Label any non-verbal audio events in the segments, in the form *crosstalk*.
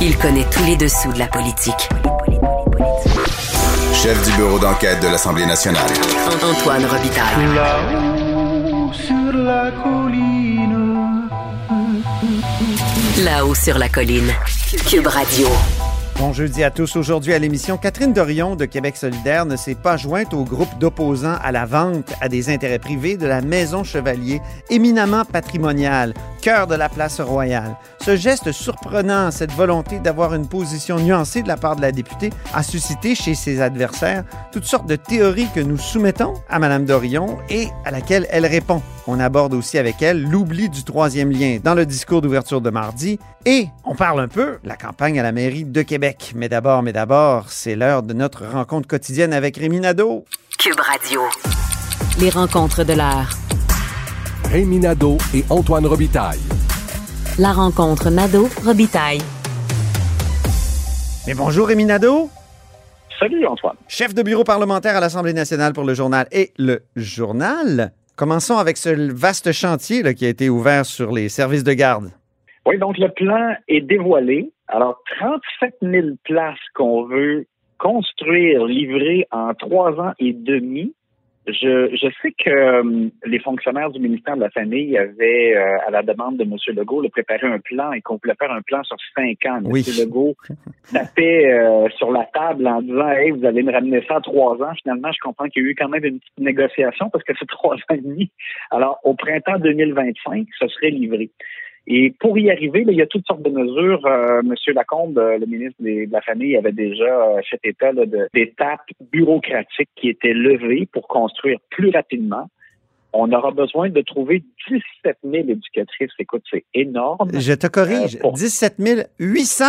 Il connaît tous les dessous de la politique. Chef du bureau d'enquête de l'Assemblée nationale. Antoine Robitaille. Là-haut sur la colline. Là-haut sur la colline. Cube Radio. Bon jeudi à tous. Aujourd'hui à l'émission, Catherine Dorion de Québec solidaire ne s'est pas jointe au groupe d'opposants à la vente à des intérêts privés de la Maison Chevalier, éminemment patrimoniale, cœur de la place royale. Ce geste surprenant, cette volonté d'avoir une position nuancée de la part de la députée, a suscité chez ses adversaires toutes sortes de théories que nous soumettons à Mme Dorion et à laquelle elle répond. On aborde aussi avec elle l'oubli du troisième lien dans le discours d'ouverture de mardi et on parle un peu la campagne à la mairie de Québec. Mais d'abord, mais d'abord, c'est l'heure de notre rencontre quotidienne avec Rémi Nadeau. Cube Radio. Les rencontres de l'heure. Rémi Nadeau et Antoine Robitaille. La rencontre Nadeau-Robitaille. Mais bonjour Rémi Nadeau. Salut Antoine. Chef de bureau parlementaire à l'Assemblée nationale pour le journal et le journal. Commençons avec ce vaste chantier là, qui a été ouvert sur les services de garde. Oui, donc le plan est dévoilé. Alors, 37 000 places qu'on veut construire, livrer en trois ans et demi. Je, je sais que euh, les fonctionnaires du ministère de la Famille avaient, euh, à la demande de M. Legault, le préparé un plan et qu'on voulait faire un plan sur cinq ans. Oui. M. Legault *laughs* tapait euh, sur la table en disant Hey, vous allez me ramener ça à trois ans. Finalement, je comprends qu'il y a eu quand même une petite négociation parce que c'est *laughs* trois ans et demi. Alors, au printemps 2025, ce serait livré. Et pour y arriver, là, il y a toutes sortes de mesures. Euh, Monsieur Lacombe, euh, le ministre des- de la Famille, avait déjà euh, fait état d'étapes bureaucratiques qui étaient levées pour construire plus rapidement. On aura besoin de trouver 17 000 éducatrices. Écoute, c'est énorme. Je te corrige, Euh, pour- 17 800.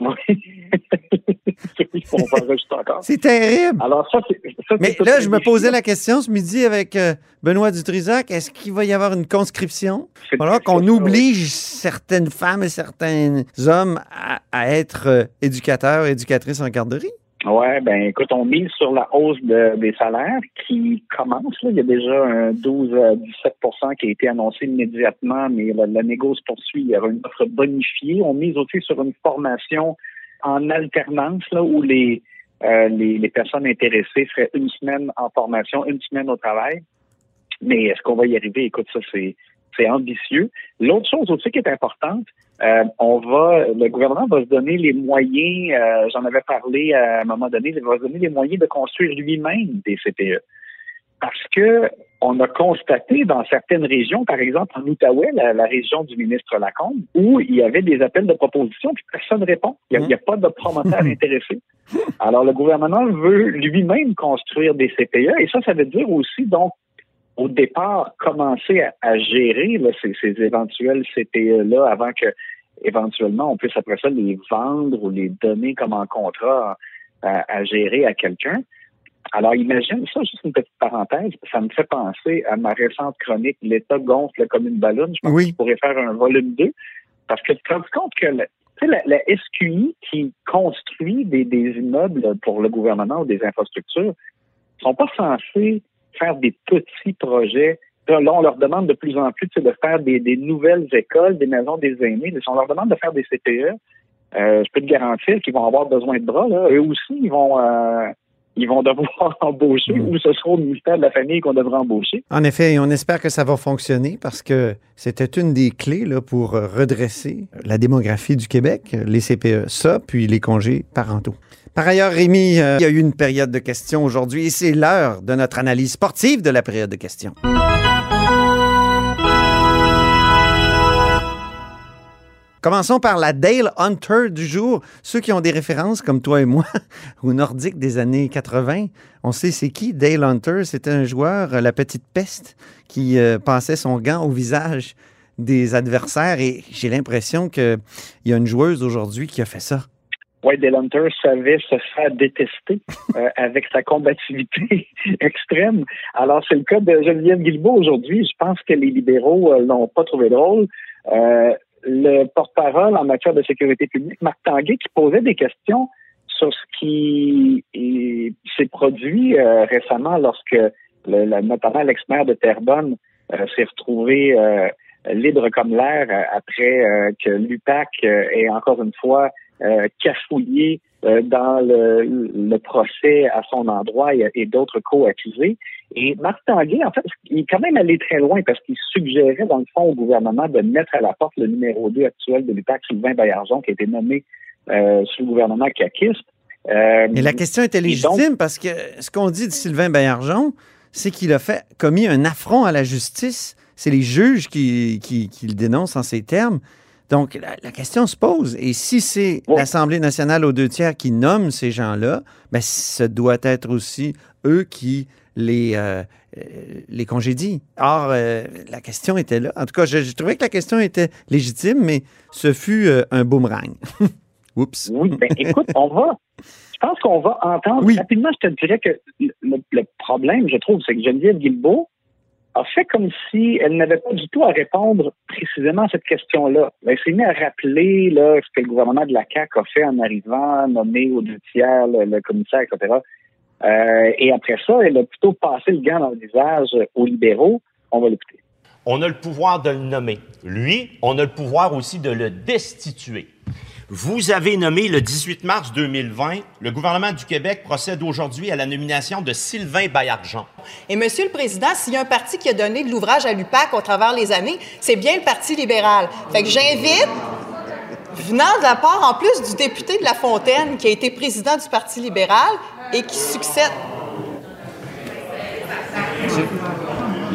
*laughs* C'est terrible. Alors ça, ça, Mais là, je me posais la question ce midi avec euh, Benoît Dutrisac. Est-ce qu'il va y avoir une conscription? Alors qu'on oblige certaines femmes et certains hommes à, à être euh, éducateurs et éducatrices en garderie? Ouais, ben écoute, on mise sur la hausse de- des salaires qui commence. Là. Il y a déjà un 12 à 17% qui a été annoncé immédiatement, mais la, la négo se poursuit. Il y aura une offre bonifiée. On mise aussi sur une formation en alternance là, où les, euh, les, les personnes intéressées feraient une semaine en formation, une semaine au travail. Mais est-ce qu'on va y arriver? Écoute, ça, c'est ambitieux. L'autre chose aussi qui est importante, euh, on va, le gouvernement va se donner les moyens, euh, j'en avais parlé à un moment donné, il va se donner les moyens de construire lui-même des CPE. Parce que on a constaté dans certaines régions, par exemple en Outaouais, la, la région du ministre Lacombe, où il y avait des appels de proposition puis personne ne répond. Il n'y a, pas de promoteur intéressé. Alors le gouvernement veut lui-même construire des CPE et ça, ça veut dire aussi donc au départ commencer à, à gérer là, ces, ces éventuels CPE-là avant que éventuellement on puisse après ça les vendre ou les donner comme en contrat à, à gérer à quelqu'un. Alors imagine ça, juste une petite parenthèse, ça me fait penser à ma récente chronique L'État gonfle comme une ballonne. Je pense Oui. que je pourrais faire un volume 2 parce que tu te rends compte que le- tu sais, la, la SQI qui construit des, des immeubles pour le gouvernement ou des infrastructures sont pas censés faire des petits projets. Là, on leur demande de plus en plus de faire des, des nouvelles écoles, des maisons des aînés. Si on leur demande de faire des CPE, euh, je peux te garantir qu'ils vont avoir besoin de bras. Là. Eux aussi, ils vont euh, ils vont devoir *laughs* embaucher ou ce sera au ministère de la Famille qu'on devra embaucher. En effet, et on espère que ça va fonctionner parce que c'était une des clés là, pour redresser la démographie du Québec, les CPE, ça, puis les congés parentaux. Par ailleurs, Rémi, euh, il y a eu une période de questions aujourd'hui et c'est l'heure de notre analyse sportive de la période de questions. Commençons par la Dale Hunter du jour. Ceux qui ont des références comme toi et moi *laughs* au nordique des années 80, on sait c'est qui Dale Hunter. C'était un joueur, euh, la petite peste, qui euh, passait son gant au visage des adversaires et j'ai l'impression qu'il y a une joueuse aujourd'hui qui a fait ça. Oui, Dale Hunter savait se faire détester *laughs* euh, avec sa combativité *laughs* extrême. Alors, c'est le cas de Geneviève Guilbeault aujourd'hui. Je pense que les libéraux euh, l'ont pas trouvé drôle. Euh, le porte-parole en matière de sécurité publique, Marc Tanguay, qui posait des questions sur ce qui est- s'est produit euh, récemment lorsque le, le- notamment l'ex-maire de Terrebonne euh, s'est retrouvé euh, libre comme l'air après que l'UPAC ait encore une fois cafouillé dans le, procès à son endroit et, d'autres co-accusés. Et Marc Tanguay, en fait, il est quand même allé très loin parce qu'il suggérait, dans le fond, au gouvernement de mettre à la porte le numéro 2 actuel de l'UPAC, Sylvain Baillargeon, qui a été nommé sous le gouvernement caquiste. Euh, Mais la question était légitime parce que ce qu'on dit de Sylvain Baillargeon, c'est qu'il a fait commis un affront à la justice. C'est les juges qui, qui, le dénoncent en ces termes. Donc, la, question se pose. Et si c'est l'Assemblée nationale aux deux tiers qui nomme ces gens-là, ben, ce doit être aussi eux qui les, euh, euh, les congédient. Or, la question était là. En tout cas, je, trouvais que la question était légitime, mais ce fut un boomerang. *laughs* Oups. Oui, ben écoute, on va, je pense qu'on va entendre rapidement, je te dirais que le, problème, je trouve, c'est que Geneviève Guilbeault a fait comme si elle n'avait pas du tout à répondre précisément à cette question-là. Elle s'est mise à rappeler ce que le gouvernement de la CAQ a fait en arrivant, nommé au deux tiers le, commissaire, etc. Euh, et après ça, elle a plutôt passé le gant dans le visage aux libéraux. On va l'écouter. On a le pouvoir de le nommer. Lui, on a le pouvoir aussi de le destituer. Vous avez nommé le 18 mars 2020, le gouvernement du Québec procède aujourd'hui à la nomination de Sylvain Bayard-Jean. Et Monsieur le Président, s'il y a un parti qui a donné de l'ouvrage à l'UPAC au travers les années, c'est bien le Parti libéral. Fait que j'invite, venant de la part en plus du député de La Fontaine, qui a été président du Parti libéral et qui succède.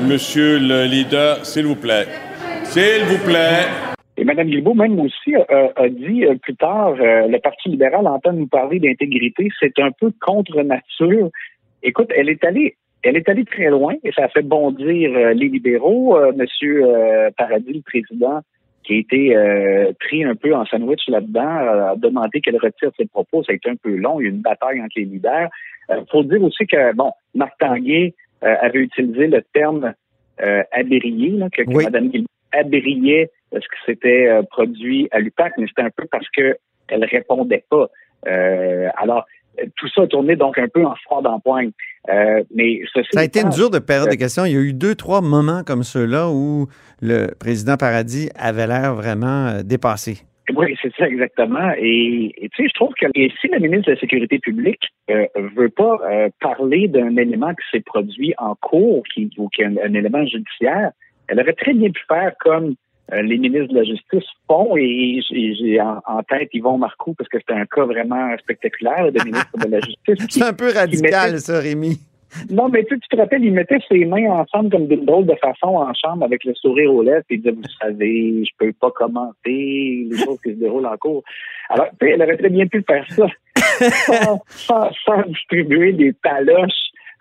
Monsieur le leader, s'il vous plaît. S'il vous plaît. Mme Guilbeault même aussi a, dit euh, plus tard, euh, le Parti libéral entend nous parler d'intégrité, c'est un peu contre nature. Écoute, elle est allée, elle est allée très loin et ça a fait bondir euh, les libéraux. Monsieur Paradis, le président, qui a été pris un peu en sandwich là-dedans, a demandé qu'elle retire ses propos. Ça a été un peu long. Il y a eu une bataille entre les leaders. Il faut dire aussi que, bon, Marc Tanguay avait utilisé le terme euh, là, que, Mme Guilbeault abriait ce qui s'était euh, produit à l'UPAC, mais c'était un peu parce qu'elle ne répondait pas. Euh, alors, tout ça a tourné donc un peu en froid d'empoigne. Euh, mais ça a été une dure de période de questions. Il y a eu deux, trois moments comme ceux-là où le président Paradis avait l'air vraiment dépassé. Oui, c'est ça exactement. Et, tu sais, je trouve que si la ministre de la Sécurité publique euh, veut pas parler d'un élément qui s'est produit en cours, qui, ou qui est un, élément judiciaire, elle aurait très bien pu faire comme les ministres de la Justice font, et j'ai en, tête Yvon Marcoux, parce que c'était un cas vraiment spectaculaire de *laughs* ministre de la Justice. C'est un peu radical, ça, Rémi. Non, mais tu, te rappelles, il mettait ses mains ensemble comme d'une drôle de façon en chambre avec le sourire aux lèvres, et il disait, vous savez, je peux pas commenter les choses qui se déroulent en cours. Alors, tu sais, elle aurait très bien pu faire ça *laughs* sans, distribuer des taloches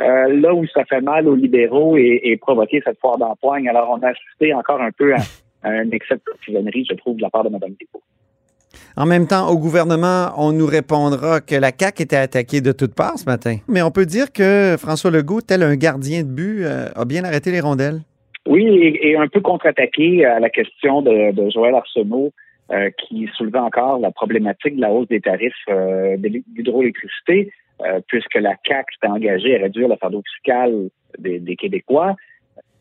euh, là où ça fait mal aux libéraux et, provoquer cette foire d'empoigne. Alors, on a assisté encore un peu à, un excès de partisanerie, je trouve, de la part de Mme Dépôt. En même temps, au gouvernement, on nous répondra que la CAQ était attaquée de toutes parts ce matin. Mais on peut dire que François Legault, tel un gardien de but, euh, a bien arrêté les rondelles. Oui, et, un peu contre-attaqué à la question de, Joël Arsenault, euh, qui soulevait encore la problématique de la hausse des tarifs euh, de l'hydroélectricité, puisque la CAQ s'était engagée à réduire le fardeau fiscal des Québécois.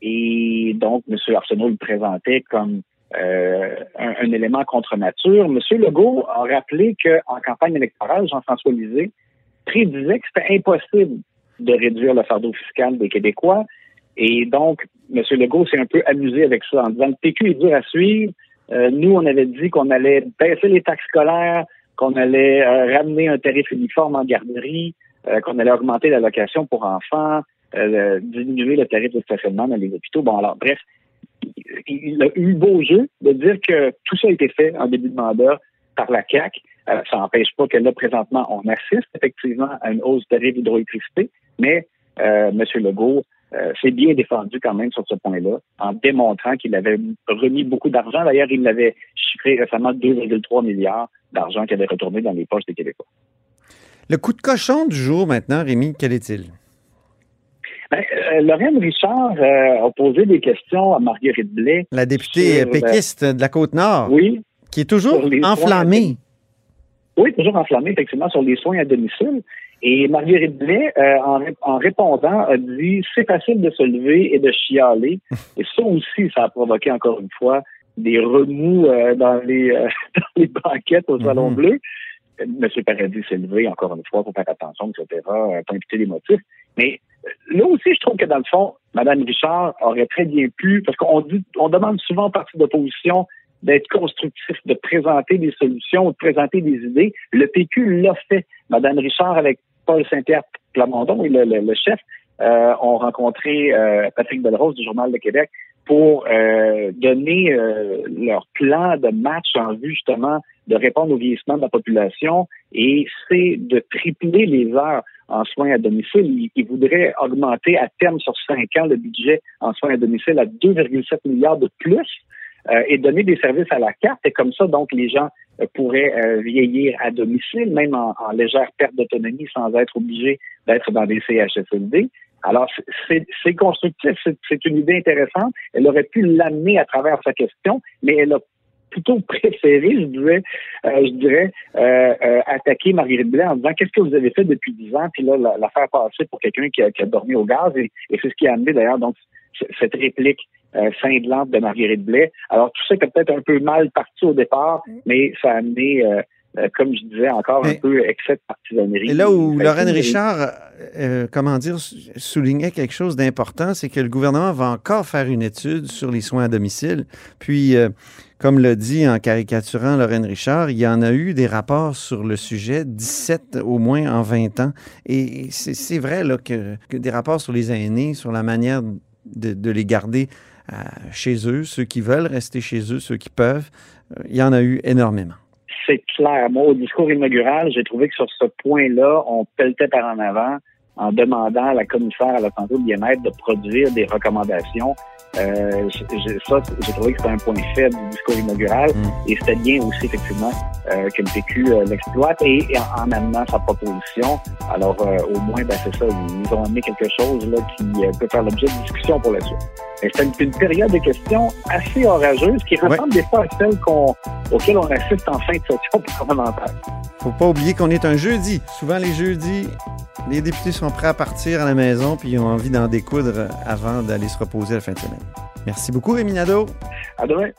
Et donc, M. Arsenault le présentait comme euh, un, élément contre nature. M. Legault a rappelé qu'en campagne électorale, Jean-François Lisée prédisait que c'était impossible de réduire le fardeau fiscal des Québécois. Et donc, M. Legault s'est un peu amusé avec ça en disant le PQ est dur à suivre. Euh, nous, on avait dit qu'on allait baisser les taxes scolaires, qu'on allait euh, ramener un tarif uniforme en garderie, qu'on allait augmenter la location pour enfants, euh, diminuer le tarif de stationnement dans les hôpitaux. Bon, alors, bref, il a eu beau jeu de dire que tout ça a été fait en début de mandat par la CAQ. Euh, ça n'empêche pas que là, présentement, on assiste effectivement à une hausse de tarif d'hydroélectricité, mais euh, M. Legault s'est bien défendu quand même sur ce point-là, en démontrant qu'il avait remis beaucoup d'argent. D'ailleurs, il avait chiffré récemment 2,3 milliards d'argent qui avait retourné dans les poches des Québécois. Le coup de cochon du jour maintenant, Rémi, quel est-il? Ben, euh, Lorraine Richard euh, a posé des questions à Marguerite Blais. La députée euh, péquiste de la Côte-Nord. Oui. Qui est toujours enflammée. Oui, toujours enflammée, effectivement, sur les soins à domicile. Et Marguerite Blais, euh, en, en, répondant, a dit c'est facile de se lever et de chialer. *laughs* Et ça aussi, ça a provoqué encore une fois des remous euh, dans, les, euh, *laughs* dans les banquettes au Salon Mhm. Bleu. M. Paradis s'est levé, encore une fois, pour faire attention, etc., pas imputer les motifs. Mais là aussi, je trouve que dans le fond, Mme Richard aurait très bien pu, parce qu'on dit, on demande souvent aux partis d'opposition d'être constructif, de présenter des solutions, de présenter des idées. Le PQ l'a fait. Mme Richard, avec Paul Saint-Pierre Plamondon et le, le- le chef, euh, ont rencontré euh, Patrick Belrose du Journal de Québec pour euh, donner euh, leur plan de match en vue justement de répondre au vieillissement de la population et c'est de tripler les heures en soins à domicile. Ils voudraient augmenter à terme sur cinq ans le budget en soins à domicile à 2,7 milliards de plus euh, et donner des services à la carte. Et comme ça, donc, les gens euh, pourraient euh, vieillir à domicile, même en, en légère perte d'autonomie, sans être obligés d'être dans des CHSLD. Alors, c'est- constructif, c'est une idée intéressante. Elle aurait pu l'amener à travers sa question, mais elle a plutôt *laughs* préféré, je dirais, euh, je dirais euh, euh, attaquer Marguerite Blais en disant qu'est-ce que vous avez fait depuis dix ans, puis là, la, la faire passer pour quelqu'un qui a, qui a dormi au gaz, et, et c'est ce qui a amené d'ailleurs donc cette réplique euh, cinglante de Marguerite Blais. Alors, tout ça qui a peut-être un peu mal parti au départ, mais ça a amené, euh, euh, comme je disais, encore un Mais- peu excès de partisanerie. Et là où Lorraine Richard, euh, comment dire, soulignait quelque chose d'important, c'est que le gouvernement va encore faire une étude sur les soins à domicile. Puis, euh, comme le dit en caricaturant Lorraine Richard, il y en a eu des rapports sur le sujet, 17 au moins en 20 ans. Et c'est c'est vrai là, que, que des rapports sur les aînés, sur la manière de, de les garder euh, chez eux, ceux qui veulent rester chez eux, ceux qui peuvent, euh, il y en a eu énormément. C'est clair. Moi, au discours inaugural, j'ai trouvé que sur ce point-là, on pelletait par en avant en demandant à la commissaire à la santé et au bien-être de produire des recommandations. Euh, j- j- ça, j'ai trouvé que c'était un point faible du discours inaugural Mm. et c'était bien aussi, effectivement, euh, que le PQ euh, l'exploite et, et en, en amenant sa proposition. Alors, euh, au moins, ben, c'est ça, ils ont amené quelque chose là, qui peut faire l'objet de discussion pour la suite. Mais C'était une, une période de questions assez orageuse qui ressemble des fois à celle qu'on, auquel on assiste en fin de session *laughs* parlementaire. faut pas oublier qu'on est un jeudi. Souvent, les jeudis, les députés sont prêts à partir à la maison puis ils ont envie d'en découdre avant d'aller se reposer la fin de semaine. Merci beaucoup, Rémi Nadeau. À demain.